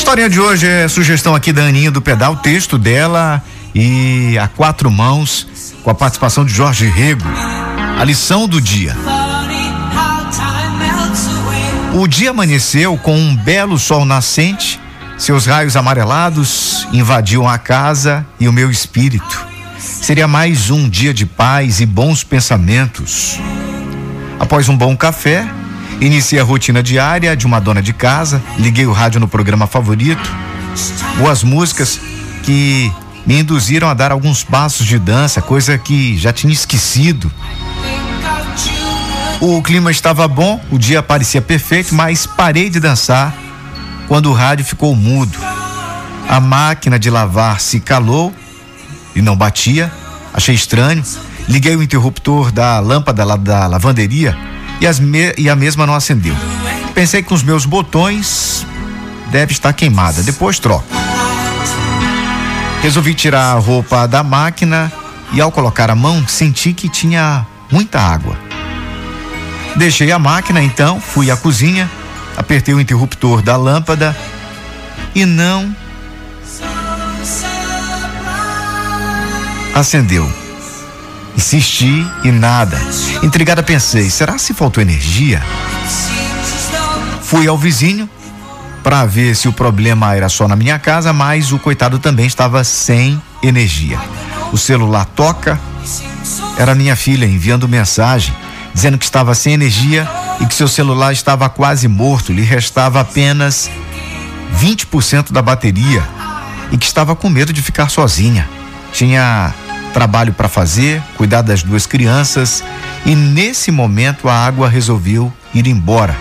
historinha de hoje é sugestão aqui da Aninha do Pedal, texto dela e a quatro mãos com a participação de Jorge Rego. A lição do dia. O dia amanheceu com um belo sol nascente, seus raios amarelados invadiam a casa e o meu espírito. Seria mais um dia de paz e bons pensamentos. Após um bom café, iniciei a rotina diária de uma dona de casa, liguei o rádio no programa favorito, boas músicas que me induziram a dar alguns passos de dança, coisa que já tinha esquecido. O clima estava bom, o dia parecia perfeito, mas parei de dançar quando o rádio ficou mudo. A máquina de lavar se calou e não batia. Achei estranho. Liguei o interruptor da lâmpada lá da lavanderia e, me, e a mesma não acendeu. Pensei que os meus botões deve estar queimada. Depois troco. Resolvi tirar a roupa da máquina e ao colocar a mão senti que tinha muita água. Deixei a máquina então, fui à cozinha, apertei o interruptor da lâmpada e não acendeu. Insisti e nada. Intrigada pensei, será se faltou energia? Fui ao vizinho para ver se o problema era só na minha casa, mas o coitado também estava sem energia. O celular toca, era minha filha enviando mensagem dizendo que estava sem energia e que seu celular estava quase morto, lhe restava apenas 20% da bateria e que estava com medo de ficar sozinha. Tinha trabalho para fazer, cuidar das duas crianças e nesse momento a água resolveu ir embora.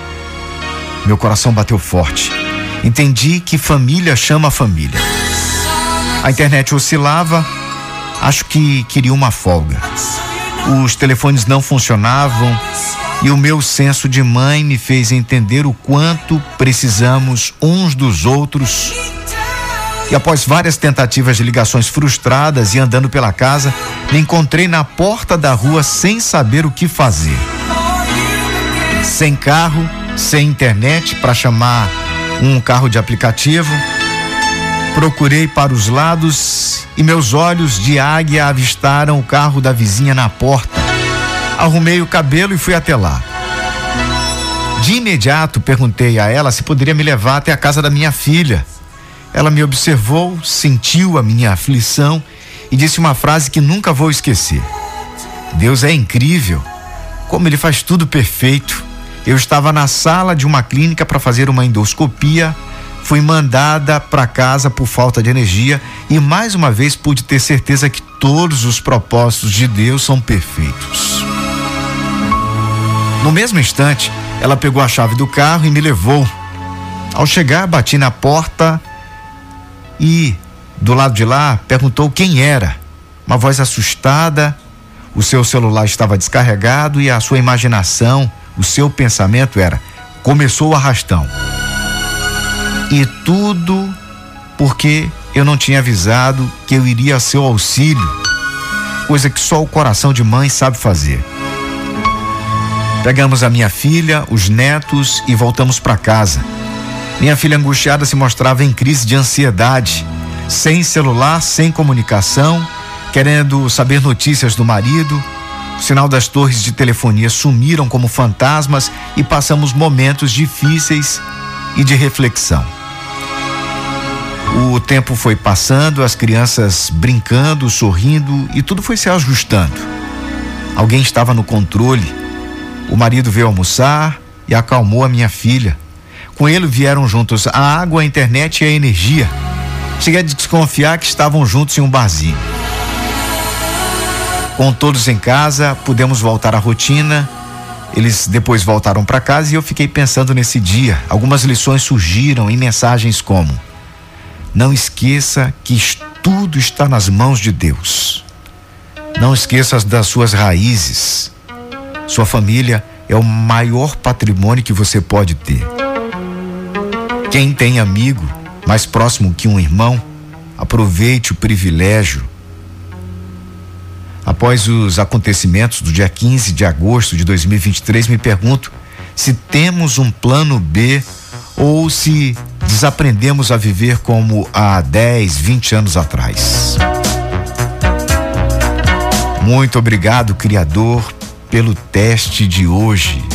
Meu coração bateu forte. Entendi que família chama família. A internet oscilava, acho que queria uma folga. Os telefones não funcionavam e o meu senso de mãe me fez entender o quanto precisamos uns dos outros e após várias tentativas de ligações frustradas e andando pela casa, me encontrei na porta da rua sem saber o que fazer. Sem carro, sem internet para chamar um carro de aplicativo. Procurei para os lados e meus olhos de águia avistaram o carro da vizinha na porta. Arrumei o cabelo e fui até lá. De imediato perguntei a ela se poderia me levar até a casa da minha filha. Ela me observou, sentiu a minha aflição e disse uma frase que nunca vou esquecer. Deus é incrível, como ele faz tudo perfeito. Eu estava na sala de uma clínica para fazer uma endoscopia, fui mandada para casa por falta de energia e mais uma vez pude ter certeza que todos os propósitos de Deus são perfeitos. No mesmo instante, ela pegou a chave do carro e me levou. Ao chegar, bati na porta e, do lado de lá, perguntou quem era. Uma voz assustada, o seu celular estava descarregado e a sua imaginação, o seu pensamento era: começou o arrastão. E tudo porque eu não tinha avisado que eu iria a seu auxílio, coisa que só o coração de mãe sabe fazer. Pegamos a minha filha, os netos e voltamos para casa. Minha filha angustiada se mostrava em crise de ansiedade, sem celular, sem comunicação, querendo saber notícias do marido. O sinal das torres de telefonia sumiram como fantasmas e passamos momentos difíceis e de reflexão. O tempo foi passando, as crianças brincando, sorrindo e tudo foi se ajustando. Alguém estava no controle. O marido veio almoçar e acalmou a minha filha. Com ele vieram juntos a água, a internet e a energia. Cheguei a desconfiar que estavam juntos em um barzinho. Com todos em casa, pudemos voltar à rotina. Eles depois voltaram para casa e eu fiquei pensando nesse dia. Algumas lições surgiram em mensagens como: Não esqueça que tudo está nas mãos de Deus. Não esqueça das suas raízes. Sua família é o maior patrimônio que você pode ter. Quem tem amigo mais próximo que um irmão, aproveite o privilégio. Após os acontecimentos do dia 15 de agosto de 2023, me pergunto se temos um plano B ou se desaprendemos a viver como há 10, 20 anos atrás. Muito obrigado, Criador, pelo teste de hoje.